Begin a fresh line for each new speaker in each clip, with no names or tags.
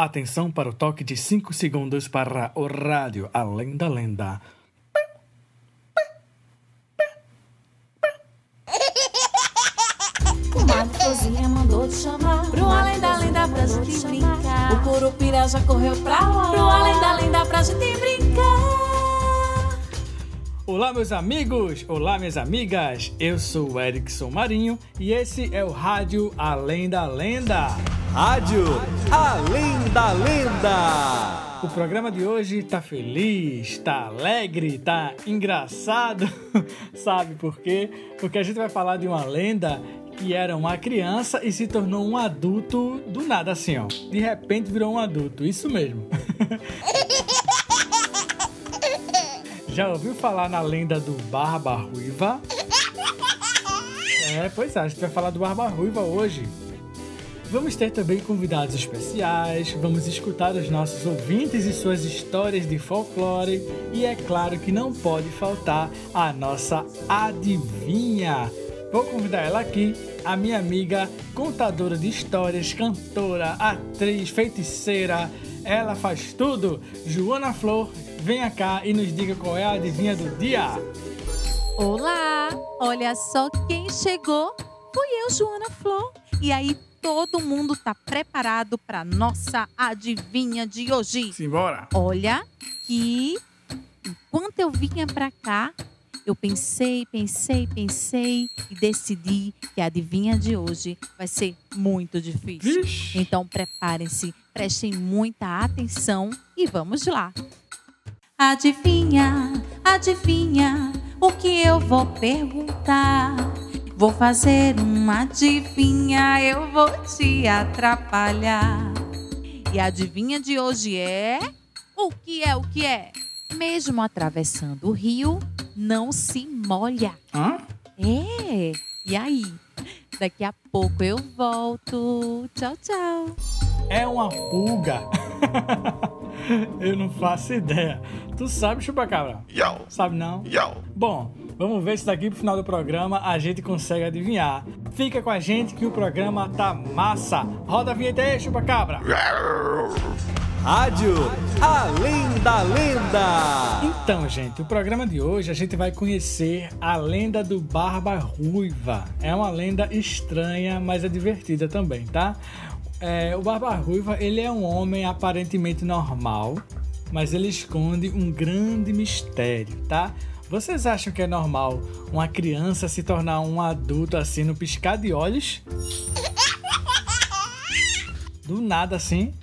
Atenção para o toque de 5 segundos para o rádio Além da Lenda.
O mago cozinha mandou te chamar
Pro além da lenda pra gente brincar.
O curupira já correu pra lá
Pro além da lenda pra gente brincar.
Olá, meus amigos! Olá, minhas amigas! Eu sou o Erickson Marinho e esse é o Rádio Além da Lenda.
Rádio Além da Lenda.
O programa de hoje tá feliz, tá alegre, tá engraçado. Sabe por quê? Porque a gente vai falar de uma lenda que era uma criança e se tornou um adulto do nada assim, ó. De repente virou um adulto, isso mesmo. Já ouviu falar na lenda do Barba Ruiva? É, pois é, a gente vai falar do Barba Ruiva hoje. Vamos ter também convidados especiais, vamos escutar os nossos ouvintes e suas histórias de folclore e é claro que não pode faltar a nossa adivinha. Vou convidar ela aqui, a minha amiga, contadora de histórias, cantora, atriz, feiticeira, ela faz tudo. Joana Flor, venha cá e nos diga qual é a adivinha do dia.
Olá! Olha só quem chegou. Fui eu, Joana Flor. E aí, todo mundo tá preparado para nossa adivinha de hoje.
Simbora!
Olha que enquanto eu vinha para cá, eu pensei, pensei, pensei e decidi que a adivinha de hoje vai ser muito difícil.
Vixe!
Então preparem-se, prestem muita atenção e vamos lá. Adivinha, adivinha o que eu vou perguntar? Vou fazer uma adivinha, eu vou te atrapalhar. E a adivinha de hoje é o que é o que é? Mesmo atravessando o rio, não se molha.
Hã?
É. E aí? Daqui a pouco eu volto. Tchau, tchau.
É uma pulga. Eu não faço ideia. Tu sabe, chupacabra?
Yo,
Sabe não?
yo.
Bom, vamos ver se daqui pro final do programa a gente consegue adivinhar. Fica com a gente que o programa tá massa. Roda a vinheta aí, chupacabra.
Rádio Além da Lenda.
Então, gente, o programa de hoje a gente vai conhecer a lenda do Barba Ruiva. É uma lenda estranha, mas é divertida também, tá? É, o Barba Ruiva, ele é um homem aparentemente normal, mas ele esconde um grande mistério, tá? Vocês acham que é normal uma criança se tornar um adulto assim no piscar de olhos? Do nada assim?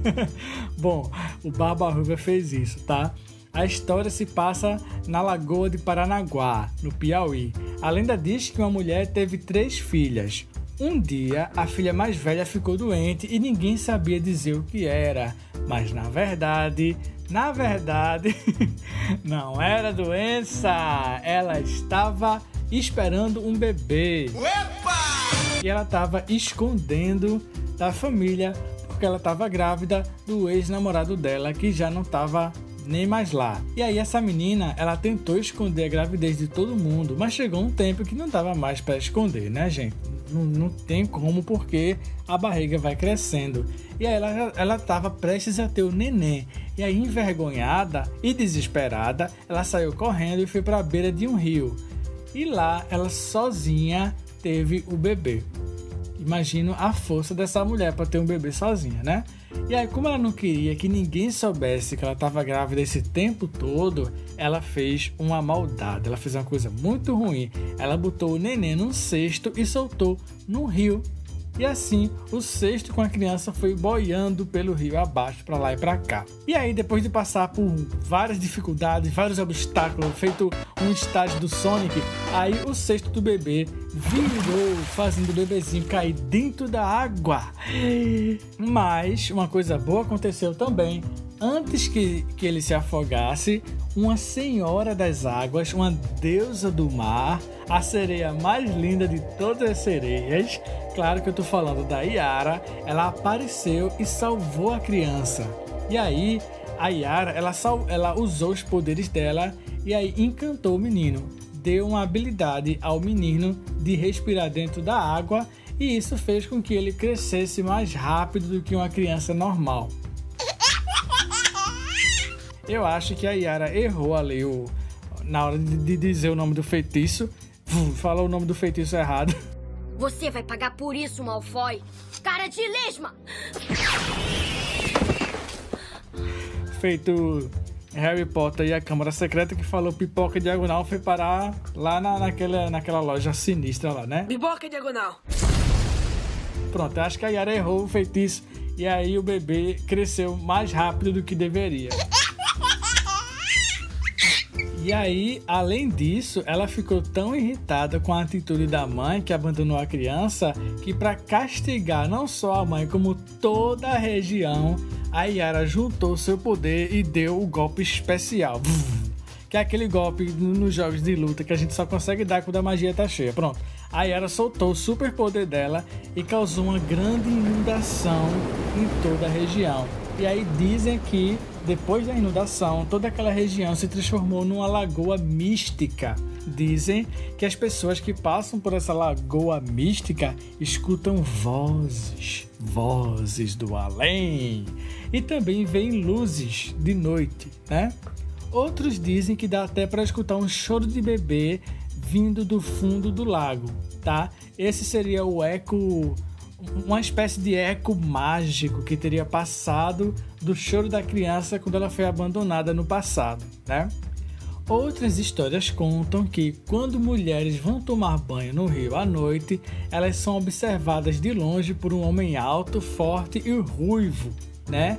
Bom, o Barba Ruiva fez isso, tá? A história se passa na Lagoa de Paranaguá, no Piauí. A lenda diz que uma mulher teve três filhas. Um dia, a filha mais velha ficou doente e ninguém sabia dizer o que era. Mas na verdade, na verdade, não era doença. Ela estava esperando um bebê. E ela estava escondendo da família porque ela estava grávida do ex-namorado dela que já não estava nem mais lá. E aí essa menina, ela tentou esconder a gravidez de todo mundo, mas chegou um tempo que não dava mais para esconder, né, gente? Não, não tem como porque a barriga vai crescendo. E aí ela ela estava prestes a ter o neném. E aí envergonhada e desesperada, ela saiu correndo e foi para a beira de um rio. E lá ela sozinha teve o bebê. Imagino a força dessa mulher para ter um bebê sozinha, né? E aí, como ela não queria que ninguém soubesse que ela estava grávida esse tempo todo, ela fez uma maldade. Ela fez uma coisa muito ruim. Ela botou o neném num cesto e soltou no rio. E assim, o cesto com a criança foi boiando pelo rio abaixo, para lá e para cá. E aí, depois de passar por várias dificuldades, vários obstáculos, feito um estágio do Sonic, aí o cesto do bebê virou, fazendo o bebezinho cair dentro da água. Mas uma coisa boa aconteceu também. Antes que, que ele se afogasse, uma senhora das águas, uma deusa do mar, a sereia mais linda de todas as sereias, claro que eu tô falando da Yara, ela apareceu e salvou a criança. E aí, a Yara, ela, ela usou os poderes dela e aí encantou o menino. Deu uma habilidade ao menino de respirar dentro da água e isso fez com que ele crescesse mais rápido do que uma criança normal. Eu acho que a Yara errou ali o, na hora de, dizer o nome do feitiço. Falou o nome do feitiço errado.
Você vai pagar por isso, Malfoy. Cara de lesma!
Feito Harry Potter e a Câmara Secreta que falou pipoca diagonal foi parar lá na, naquela, naquela loja sinistra lá, né?
Pipoca diagonal.
Pronto, acho que a Yara errou o feitiço e aí o bebê cresceu mais rápido do que deveria. E aí, além disso, ela ficou tão irritada com a atitude da mãe que abandonou a criança que para castigar não só a mãe como toda a região, a Yara juntou seu poder e deu o golpe especial. Que é aquele golpe nos jogos de luta que a gente só consegue dar quando a magia tá cheia. Pronto. A Yara soltou o super poder dela e causou uma grande inundação em toda a região. E aí dizem que depois da inundação, toda aquela região se transformou numa lagoa mística. Dizem que as pessoas que passam por essa lagoa mística escutam vozes, vozes do além, e também veem luzes de noite, né? Outros dizem que dá até para escutar um choro de bebê vindo do fundo do lago, tá? Esse seria o eco uma espécie de eco mágico que teria passado do choro da criança quando ela foi abandonada no passado, né? Outras histórias contam que quando mulheres vão tomar banho no rio à noite, elas são observadas de longe por um homem alto, forte e ruivo, né?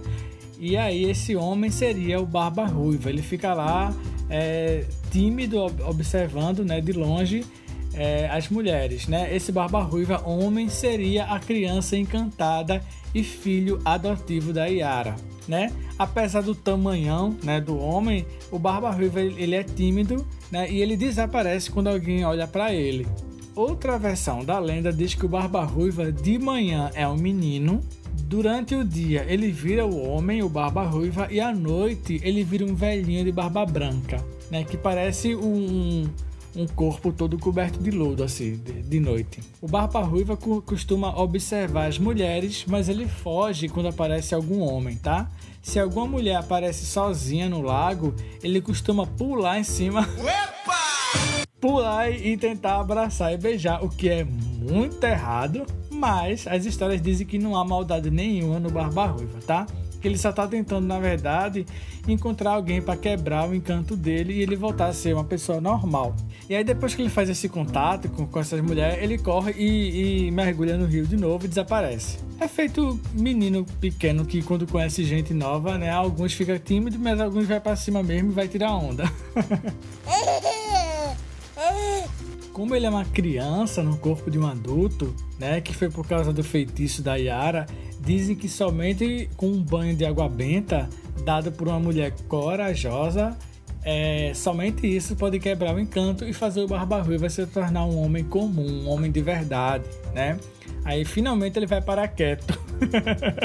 E aí esse homem seria o Barba Ruiva. Ele fica lá é, tímido, observando, né, de longe é, as mulheres, né? Esse Barba Ruiva homem seria a criança encantada e filho adotivo da Yara, né? Apesar do tamanhão, né, do homem, o Barba Ruiva ele é tímido, né? E ele desaparece quando alguém olha para ele. Outra versão da lenda diz que o Barba Ruiva de manhã é um menino, durante o dia ele vira o homem, o Barba Ruiva, e à noite ele vira um velhinho de barba branca, né? Que parece um um corpo todo coberto de lodo, assim, de, de noite. O Barba Ruiva costuma observar as mulheres, mas ele foge quando aparece algum homem, tá? Se alguma mulher aparece sozinha no lago, ele costuma pular em cima. Opa! Pular e tentar abraçar e beijar, o que é muito errado, mas as histórias dizem que não há maldade nenhuma no Barba Ruiva, tá? Que ele só está tentando, na verdade, encontrar alguém para quebrar o encanto dele e ele voltar a ser uma pessoa normal. E aí, depois que ele faz esse contato com, com essas mulheres, ele corre e, e mergulha no rio de novo e desaparece. É feito menino pequeno que, quando conhece gente nova, né? Alguns ficam tímidos, mas alguns vai para cima mesmo e vai tirar onda. como ele é uma criança no corpo de um adulto, né, que foi por causa do feitiço da Yara, dizem que somente com um banho de água benta dado por uma mulher corajosa, é, somente isso pode quebrar o encanto e fazer o Barba Ruiva se tornar um homem comum, um homem de verdade, né? Aí finalmente ele vai para quieto.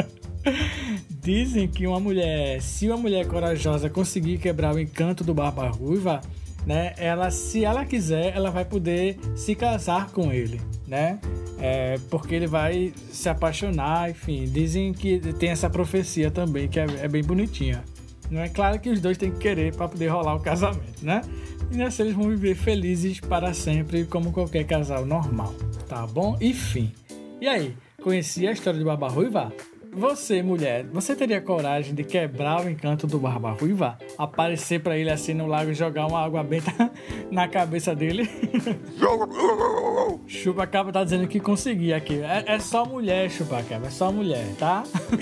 Dizem que uma mulher, se uma mulher corajosa conseguir quebrar o encanto do Barba Ruiva, né? Ela, se ela quiser, ela vai poder se casar com ele, né? É, porque ele vai se apaixonar, enfim. Dizem que tem essa profecia também, que é, é bem bonitinha. Não é claro que os dois têm que querer para poder rolar o casamento, né? E nessa eles vão viver felizes para sempre, como qualquer casal normal, tá bom? Enfim. E aí, conhecia a história de Barba Ruiva? Você, mulher, você teria coragem de quebrar o encanto do Barba Ruiva? Aparecer para ele assim no lago e jogar uma água benta na cabeça dele? Chupacabra tá dizendo que conseguia aqui. É, é só mulher, Chupacabra, é só mulher, tá?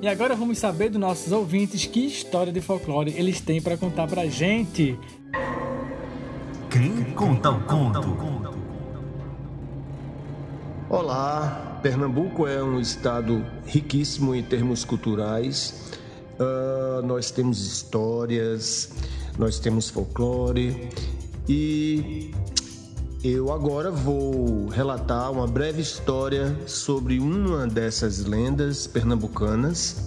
e agora vamos saber dos nossos ouvintes que história de folclore eles têm para contar pra gente.
Quem conta o conto?
Olá, Pernambuco é um estado riquíssimo em termos culturais. Uh, nós temos histórias, nós temos folclore e eu agora vou relatar uma breve história sobre uma dessas lendas pernambucanas.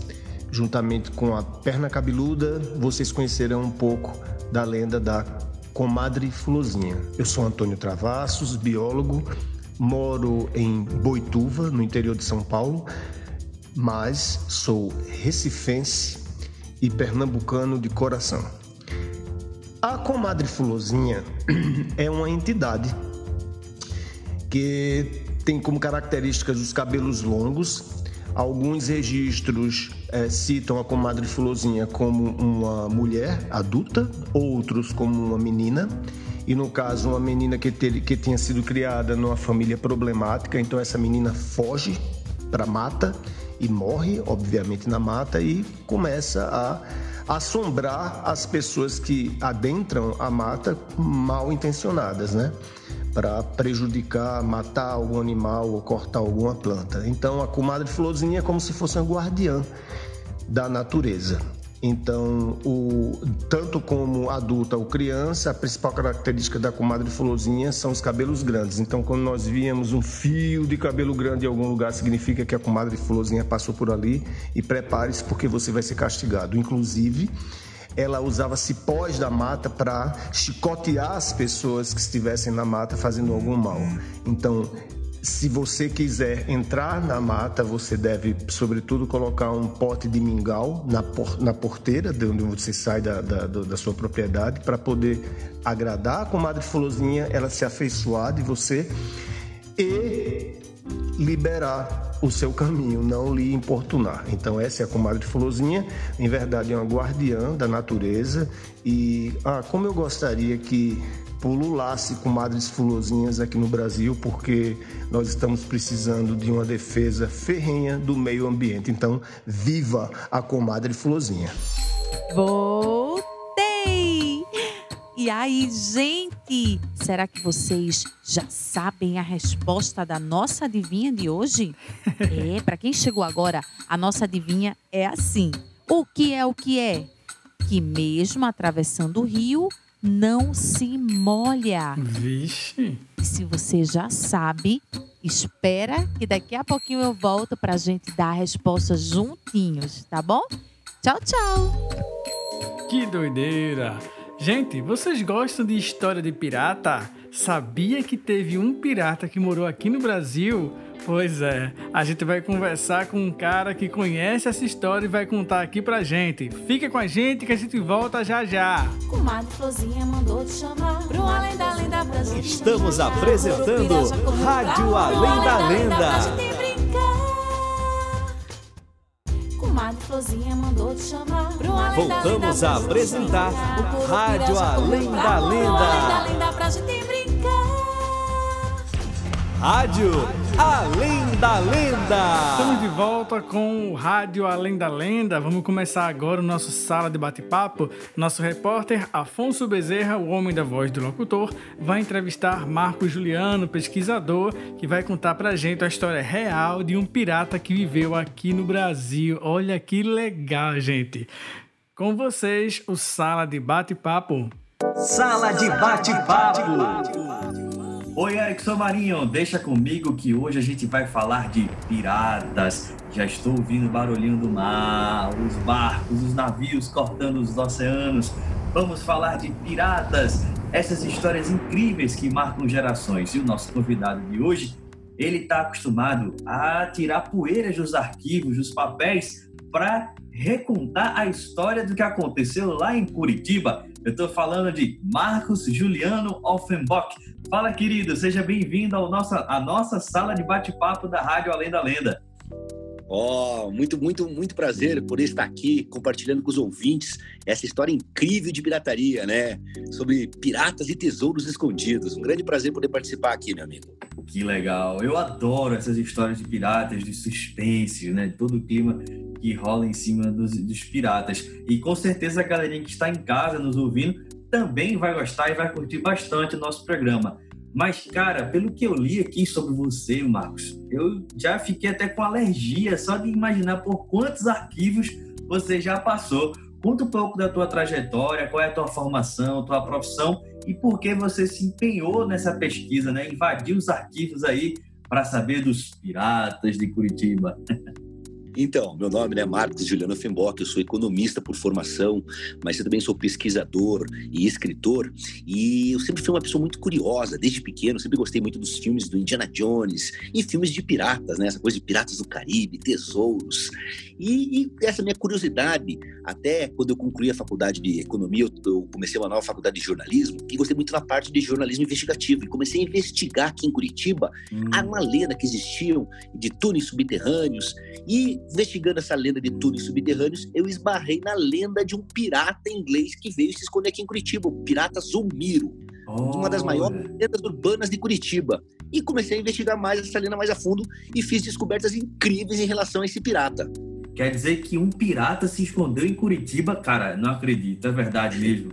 Juntamente com a perna cabeluda, vocês conhecerão um pouco da lenda da comadre Fulozinha. Eu sou Antônio Travassos, biólogo moro em Boituva, no interior de São Paulo, mas sou recifense e pernambucano de coração. A comadre Fulozinha é uma entidade que tem como características os cabelos longos. Alguns registros é, citam a comadre Fulozinha como uma mulher adulta, outros como uma menina. E no caso, uma menina que, ter, que tinha sido criada numa família problemática, então essa menina foge para mata e morre, obviamente, na mata e começa a assombrar as pessoas que adentram a mata mal intencionadas, né? Para prejudicar, matar algum animal ou cortar alguma planta. Então a comadre Florzinha é como se fosse uma guardiã da natureza. Então, o, tanto como adulta ou criança, a principal característica da comadre Fulozinha são os cabelos grandes. Então, quando nós víamos um fio de cabelo grande em algum lugar, significa que a comadre Fulozinha passou por ali e prepare-se porque você vai ser castigado. Inclusive, ela usava cipós da mata para chicotear as pessoas que estivessem na mata fazendo algum mal. Então, se você quiser entrar na mata, você deve, sobretudo, colocar um pote de mingau na, por, na porteira de onde você sai da, da, da sua propriedade para poder agradar a comadre Fulozinha, ela se afeiçoar de você e liberar o seu caminho, não lhe importunar. Então essa é a comadre Fulozinha, em verdade é uma guardiã da natureza e ah, como eu gostaria que pululasse com madres fulozinhas aqui no Brasil, porque nós estamos precisando de uma defesa ferrenha do meio ambiente. Então, viva a comadre fulozinha.
Voltei! E aí, gente, será que vocês já sabem a resposta da nossa adivinha de hoje? É, para quem chegou agora, a nossa adivinha é assim: o que é o que é? Que mesmo atravessando o rio, não se molha.
Vixe.
E se você já sabe, espera que daqui a pouquinho eu volto para a gente dar a resposta juntinhos, tá bom? Tchau, tchau.
Que doideira. Gente, vocês gostam de história de pirata? Sabia que teve um pirata que morou aqui no Brasil? Pois é, a gente vai conversar com um cara que conhece essa história e vai contar aqui pra gente. Fica com a gente que a gente volta já já.
Comadre Flozinha mandou te chamar Pro além da lenda pra gente
Estamos apresentando Rádio. Além da Lenda.
Comadre Flozinha mandou te chamar Pro além da lenda
Voltamos a apresentar Rádio Além da Lenda.
além da lenda pra gente.
Rádio Além da Lenda.
Estamos de volta com o Rádio Além da Lenda. Vamos começar agora o nosso sala de bate-papo. Nosso repórter Afonso Bezerra, o homem da voz do locutor, vai entrevistar Marco Juliano, pesquisador, que vai contar pra gente a história real de um pirata que viveu aqui no Brasil. Olha que legal, gente. Com vocês, o sala de bate-papo.
Sala de bate-papo.
Oi, Erickson Marinho, deixa comigo que hoje a gente vai falar de piratas. Já estou ouvindo o barulhinho do mar, os barcos, os navios cortando os oceanos. Vamos falar de piratas, essas histórias incríveis que marcam gerações. E o nosso convidado de hoje, ele está acostumado a tirar poeiras dos arquivos, dos papéis, para recontar a história do que aconteceu lá em Curitiba. Eu estou falando de Marcos Juliano Offenbach. Fala, querido, seja bem-vindo ao nossa, à nossa sala de bate-papo da Rádio Além da Lenda.
Ó, muito, muito, muito prazer por estar aqui compartilhando com os ouvintes essa história incrível de pirataria, né? Sobre piratas e tesouros escondidos. Um grande prazer poder participar aqui, meu amigo.
Que legal. Eu adoro essas histórias de piratas, de suspense, né? Todo o clima que rola em cima dos, dos piratas. E com certeza a galerinha que está em casa nos ouvindo também vai gostar e vai curtir bastante o nosso programa. Mas, cara, pelo que eu li aqui sobre você, Marcos, eu já fiquei até com alergia só de imaginar por quantos arquivos você já passou. Conta um pouco da tua trajetória, qual é a tua formação, tua profissão e por que você se empenhou nessa pesquisa, né? Invadiu os arquivos aí para saber dos piratas de Curitiba.
Então, meu nome é Marcos Juliano Fembock, eu sou economista por formação, mas eu também sou pesquisador e escritor. E eu sempre fui uma pessoa muito curiosa, desde pequeno, sempre gostei muito dos filmes do Indiana Jones e filmes de piratas, né? Essa coisa de piratas do Caribe, tesouros. E, e essa minha curiosidade, até quando eu concluí a faculdade de economia, eu, eu comecei uma nova faculdade de jornalismo e gostei muito da parte de jornalismo investigativo. E comecei a investigar aqui em Curitiba hum. a uma lenda que existiam de túneis subterrâneos e investigando essa lenda de túneis subterrâneos, eu esbarrei na lenda de um pirata inglês que veio se esconder aqui em Curitiba, o pirata Zulmiro. Oh, uma das maiores lendas urbanas de Curitiba. E comecei a investigar mais essa lenda mais a fundo e fiz descobertas incríveis em relação a esse pirata.
Quer dizer que um pirata se escondeu em Curitiba? Cara, não acredito, é verdade mesmo.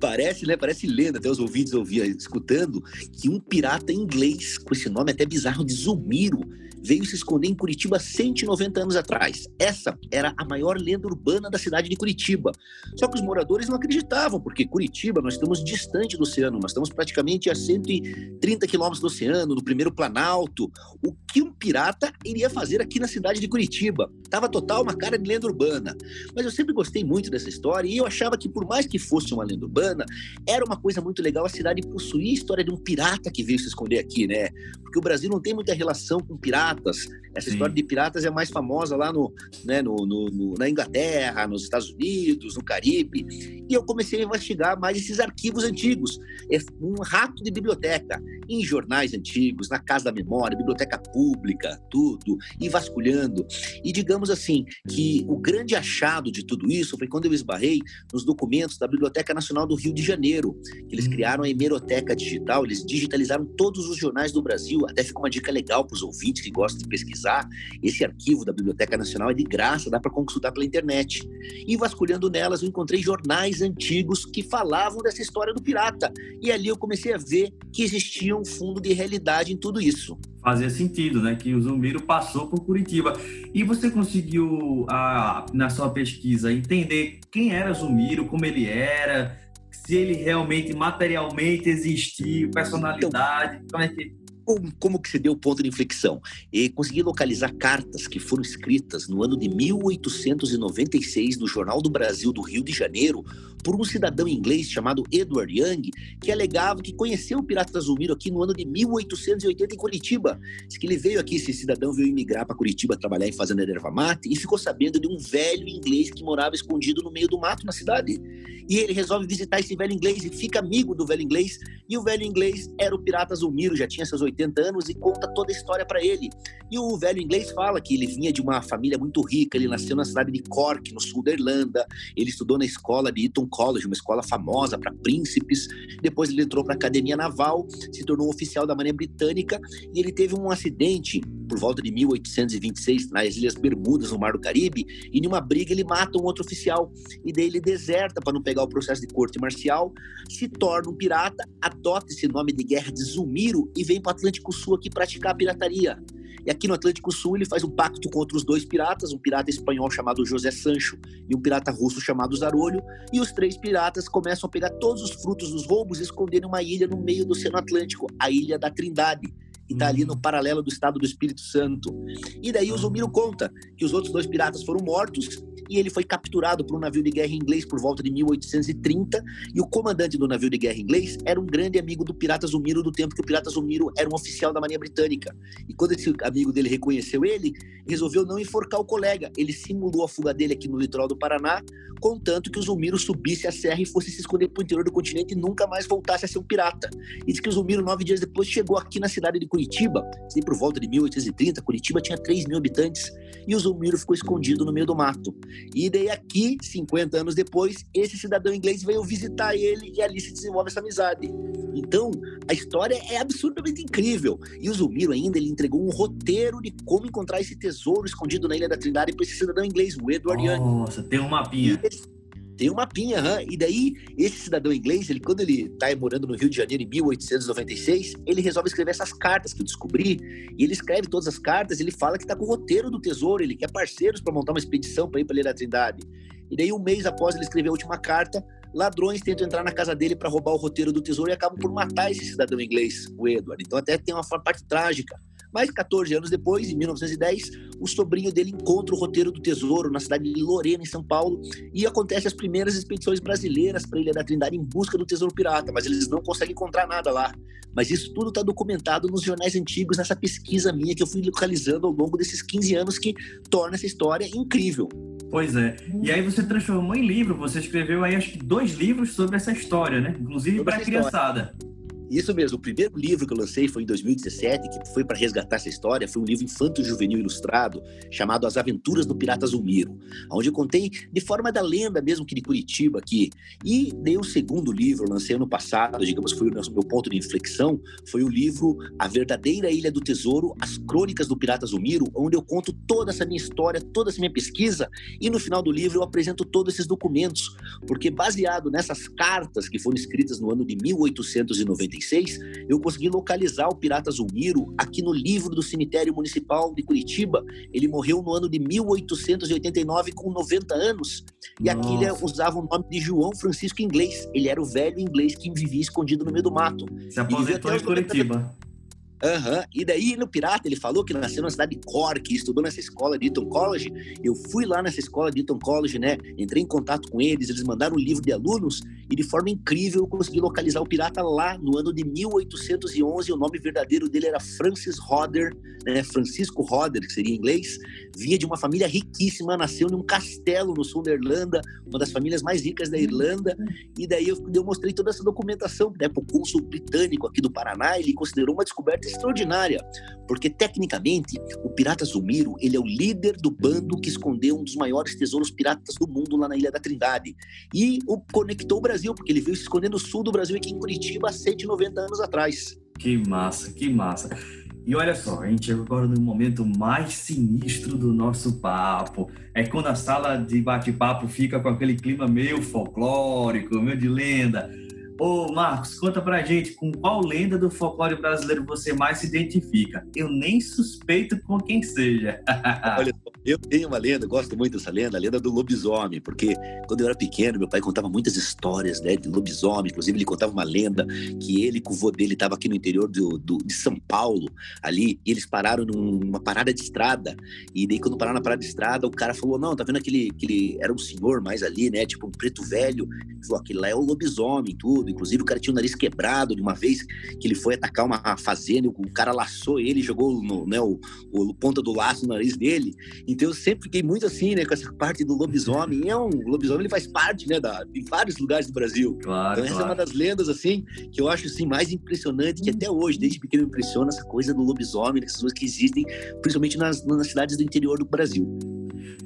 Parece, né? Parece lenda, até os ouvintes ouviam escutando, que um pirata inglês, com esse nome até bizarro de Zulmiro, veio se esconder em Curitiba 190 anos atrás. Essa era a maior lenda urbana da cidade de Curitiba. Só que os moradores não acreditavam, porque Curitiba, nós estamos distante do oceano, nós estamos praticamente a 130 quilômetros do oceano, no primeiro planalto. O que um pirata iria fazer aqui na cidade de Curitiba? Tava total uma cara de lenda urbana. Mas eu sempre gostei muito dessa história e eu achava que, por mais que fosse uma lenda urbana, era uma coisa muito legal a cidade possuir a história de um pirata que veio se esconder aqui, né? Porque o Brasil não tem muita relação com piratas piratas. Essa Sim. história de piratas é mais famosa lá no, né, no, no, no, na Inglaterra, nos Estados Unidos, no Caribe. E eu comecei a investigar mais esses arquivos antigos. É um rato de biblioteca, em jornais antigos, na Casa da Memória, biblioteca pública, tudo, e vasculhando. E digamos assim, que o grande achado de tudo isso foi quando eu esbarrei nos documentos da Biblioteca Nacional do Rio de Janeiro, que eles hum. criaram a hemeroteca digital, eles digitalizaram todos os jornais do Brasil. Até fica uma dica legal para os ouvintes que gosta de pesquisar, esse arquivo da Biblioteca Nacional é de graça, dá para consultar pela internet. E vasculhando nelas, eu encontrei jornais antigos que falavam dessa história do pirata. E ali eu comecei a ver que existia um fundo de realidade em tudo isso.
Fazia sentido, né? Que o Zumbiro passou por Curitiba. E você conseguiu, na sua pesquisa, entender quem era Zumbiro, como ele era, se ele realmente materialmente existia, personalidade, então, como é que
como, que se deu o ponto de inflexão? E consegui localizar cartas que foram escritas no ano de 1896 no Jornal do Brasil do Rio de Janeiro por um cidadão inglês chamado Edward Young, que alegava que conheceu o pirata Zulmiro aqui no ano de 1880 em Curitiba. Diz que ele veio aqui, esse cidadão veio imigrar para Curitiba trabalhar em fazenda de erva mate e ficou sabendo de um velho inglês que morava escondido no meio do mato na cidade. E ele resolve visitar esse velho inglês e fica amigo do velho inglês. E o velho inglês era o pirata Zulmiro, já tinha seus 80 anos e conta toda a história para ele. E o velho inglês fala que ele vinha de uma família muito rica, ele nasceu na cidade de Cork, no sul da Irlanda. Ele estudou na escola de Eton College, uma escola famosa para príncipes. Depois ele entrou para a Academia Naval, se tornou oficial da Marinha Britânica e ele teve um acidente por volta de 1826 nas Ilhas Bermudas, no Mar do Caribe, e numa briga ele mata um outro oficial e daí ele deserta para não pegar o processo de corte marcial, se torna um pirata, adota esse nome de guerra de Zumiro e vem para o Atlântico Sul aqui praticar a pirataria. E aqui no Atlântico Sul ele faz um pacto com outros dois piratas, um pirata espanhol chamado José Sancho e um pirata russo chamado Zarolho, e os três piratas começam a pegar todos os frutos dos roubos e esconder uma ilha no meio do Oceano Atlântico, a Ilha da Trindade e está ali no uhum. paralelo do estado do Espírito Santo. E daí o Zumiro conta que os outros dois piratas foram mortos e ele foi capturado por um navio de guerra inglês por volta de 1830 e o comandante do navio de guerra inglês era um grande amigo do pirata Zumiro do tempo que o pirata Zumiro era um oficial da marinha britânica. E quando esse amigo dele reconheceu ele, resolveu não enforcar o colega. Ele simulou a fuga dele aqui no litoral do Paraná, contanto que o Zumiro subisse a serra e fosse se esconder para o interior do continente e nunca mais voltasse a ser um pirata. E diz que o Zumiro, nove dias depois, chegou aqui na cidade de Curitiba, assim, por volta de 1830. Curitiba tinha 3 mil habitantes e o Zumiro ficou escondido no meio do mato. E daí aqui, 50 anos depois, esse cidadão inglês veio visitar ele e ali se desenvolve essa amizade. Então, a história é absurdamente incrível. E o Zulmiro ainda ele entregou um roteiro de como encontrar esse tesouro escondido na Ilha da Trindade para esse cidadão inglês, o Edward
Young. Nossa, tem um mapinha.
Tem um mapinha, hein? e daí esse cidadão inglês, ele quando ele está morando no Rio de Janeiro em 1896, ele resolve escrever essas cartas que eu descobri, e ele escreve todas as cartas, ele fala que está com o roteiro do tesouro, ele quer parceiros para montar uma expedição para ir para Ilha da Trindade. E daí um mês após ele escrever a última carta, ladrões tentam entrar na casa dele para roubar o roteiro do tesouro e acabam por matar esse cidadão inglês, o Edward. Então até tem uma parte trágica Mas 14 anos depois, em 1910, o sobrinho dele encontra o roteiro do tesouro na cidade de Lorena, em São Paulo, e acontece as primeiras expedições brasileiras para a Ilha da Trindade em busca do tesouro pirata, mas eles não conseguem encontrar nada lá. Mas isso tudo está documentado nos jornais antigos, nessa pesquisa minha que eu fui localizando ao longo desses 15 anos que torna essa história incrível.
Pois é. E aí você transformou em livro, você escreveu aí acho que dois livros sobre essa história, né? Inclusive para a criançada.
Isso mesmo, o primeiro livro que eu lancei foi em 2017, que foi para resgatar essa história, foi um livro infanto-juvenil ilustrado, chamado As Aventuras do Pirata Zulmiro, onde eu contei de forma da lenda mesmo que de Curitiba aqui. E dei o segundo livro, lancei ano passado, digamos foi o meu ponto de inflexão, foi o livro A Verdadeira Ilha do Tesouro, As Crônicas do Pirata Zulmiro, onde eu conto toda essa minha história, toda essa minha pesquisa, e no final do livro eu apresento todos esses documentos, porque baseado nessas cartas que foram escritas no ano de 1890 eu consegui localizar o pirata Zulmiro aqui no livro do cemitério municipal de Curitiba. Ele morreu no ano de 1889 com 90 anos. E Nossa. aqui ele usava o nome de João Francisco Inglês. Ele era o velho inglês que vivia escondido no meio do mato.
Se aposentou em Curitiba.
Uhum. E daí no Pirata ele falou que nasceu na cidade de Cork, estudou nessa escola de Eton College. Eu fui lá nessa escola de Eton College, né? Entrei em contato com eles, eles mandaram um livro de alunos e de forma incrível eu consegui localizar o Pirata lá no ano de 1811. O nome verdadeiro dele era Francis Hodder, né? Francisco Hodder, que seria em inglês. Vinha de uma família riquíssima, nasceu num castelo no sul da Irlanda, uma das famílias mais ricas da Irlanda. E daí eu, eu mostrei toda essa documentação né, para o cônsul britânico aqui do Paraná. Ele considerou uma descoberta extraordinária, porque tecnicamente o pirata Zumiro ele é o líder do bando que escondeu um dos maiores tesouros piratas do mundo lá na Ilha da Trindade e o conectou o Brasil, porque ele veio se esconder no sul do Brasil aqui em Curitiba há 190 anos atrás.
Que massa, que massa. E olha só, a gente chegou agora no momento mais sinistro do nosso papo. É quando a sala de bate-papo fica com aquele clima meio folclórico, meio de lenda Ô, Marcos, conta pra gente com qual lenda do folclore brasileiro você mais se identifica. Eu nem suspeito com quem seja.
Olha, eu tenho uma lenda, gosto muito dessa lenda, a lenda do lobisomem, porque quando eu era pequeno, meu pai contava muitas histórias né, de lobisomem, inclusive ele contava uma lenda que ele com o vô dele estava aqui no interior do, do, de São Paulo, ali, e eles pararam numa parada de estrada, e daí quando pararam na parada de estrada, o cara falou, não, tá vendo aquele, aquele era um senhor mais ali, né, tipo um preto velho, ele falou, aquele lá é o lobisomem, tudo, Inclusive, o cara tinha o nariz quebrado de uma vez que ele foi atacar uma fazenda, o cara laçou ele, jogou no, né, o, o ponta do laço no nariz dele. Então, eu sempre fiquei muito assim, né, com essa parte do lobisomem. E é um o lobisomem, ele faz parte, né, da, de vários lugares do Brasil.
Claro,
então, essa
claro.
é uma das lendas, assim, que eu acho, assim, mais impressionante, que até hoje, desde pequeno, me impressiona essa coisa do lobisomem, dessas coisas que existem, principalmente nas, nas cidades do interior do Brasil.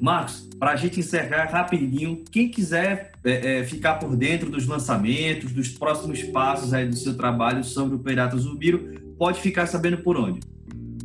Marcos, para a gente encerrar rapidinho, quem quiser é, é, ficar por dentro dos lançamentos, dos próximos passos aí do seu trabalho sobre o Pirata Zumiro, pode ficar sabendo por onde.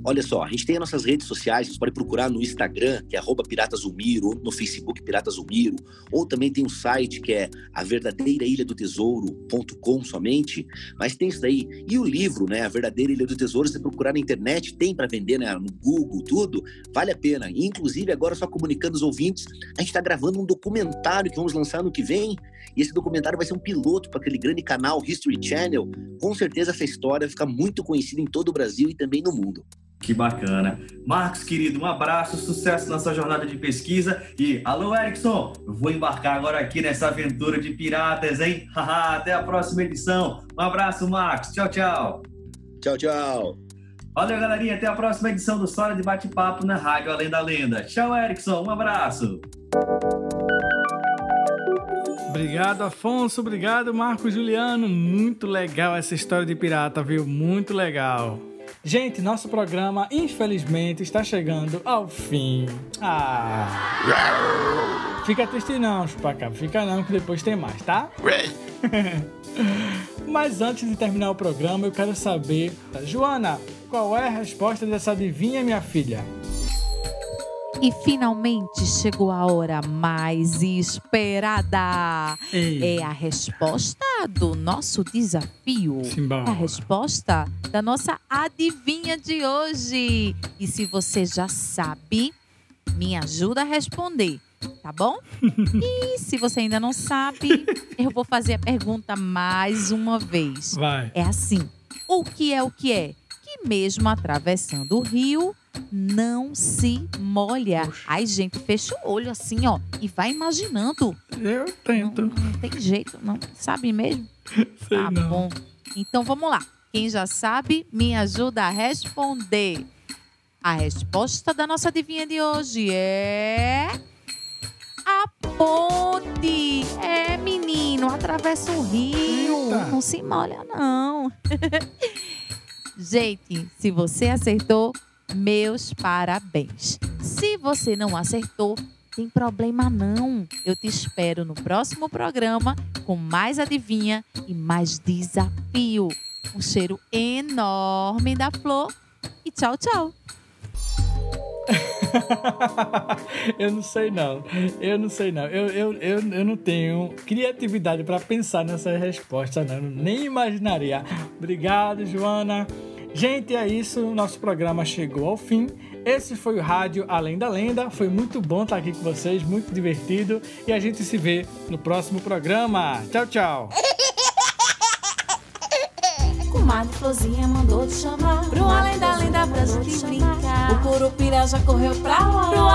Olha só, a gente tem as nossas redes sociais, você pode procurar no Instagram, que é ou no Facebook Piratasumiro, ou também tem um site que é a verdadeira ilha do tesouro.com somente, mas tem isso daí. E o livro, né, a verdadeira ilha do tesouro, você procurar na internet, tem para vender né, no Google, tudo, vale a pena. E, inclusive, agora só comunicando os ouvintes, a gente está gravando um documentário que vamos lançar no que vem, e esse documentário vai ser um piloto para aquele grande canal History Channel. Com certeza essa história vai ficar muito conhecida em todo o Brasil e também no mundo.
Que bacana. Marcos, querido, um abraço, sucesso na sua jornada de pesquisa. E alô, Erickson, vou embarcar agora aqui nessa aventura de piratas, hein? Até a próxima edição. Um abraço, Marcos. Tchau, tchau.
Tchau, tchau.
Valeu, galerinha. Até a próxima edição do História de Bate-Papo na Rádio Além da Lenda. Tchau, Erickson. Um abraço.
Obrigado, Afonso. Obrigado, Marcos Juliano. Muito legal essa história de pirata, viu? Muito legal. Gente, nosso programa, infelizmente, está chegando ao fim. Ah! Fica triste não, chupacabra. Fica não, que depois tem mais, tá? Mas antes de terminar o programa, eu quero saber... Joana, qual é a resposta dessa adivinha, minha filha?
E finalmente chegou a hora mais esperada.
Ei.
É a resposta do nosso desafio.
Simbora.
É a resposta da nossa adivinha de hoje. E se você já sabe, me ajuda a responder, tá bom? e se você ainda não sabe, eu vou fazer a pergunta mais uma vez.
Vai.
É assim: o que é o que é? Que mesmo atravessando o rio, não se molha.
Poxa.
Ai, gente, fecha o olho assim, ó, e vai imaginando.
Eu
Não,
tento.
não tem jeito, não. Sabe mesmo?
Sei
Tá
não.
bom. Então vamos lá. Quem já sabe, me ajuda a responder. A resposta da nossa adivinha de hoje é. A ponte! É, menino, atravessa o rio.
Eita.
Não se molha, não. Gente, se você acertou, meus parabéns. Se você não acertou, tem problema não. Eu te espero no próximo programa com mais adivinha e mais desafio. Um cheiro enorme da flor e tchau, tchau.
eu não sei não. Eu não sei não. Eu, eu, eu, eu não tenho criatividade para pensar nessa resposta, não. Eu Nem imaginaria. Obrigado, Joana. Gente, é isso. Nosso programa chegou ao fim. Esse foi o Rádio Além da Lenda. Foi muito bom estar aqui com vocês, muito divertido. E a gente se vê no próximo programa. Tchau, tchau.
Comadre Florzinha mandou te chamar.
Pro além da lenda pra gente brincar.
O Curupira já correu pra lá.
Pro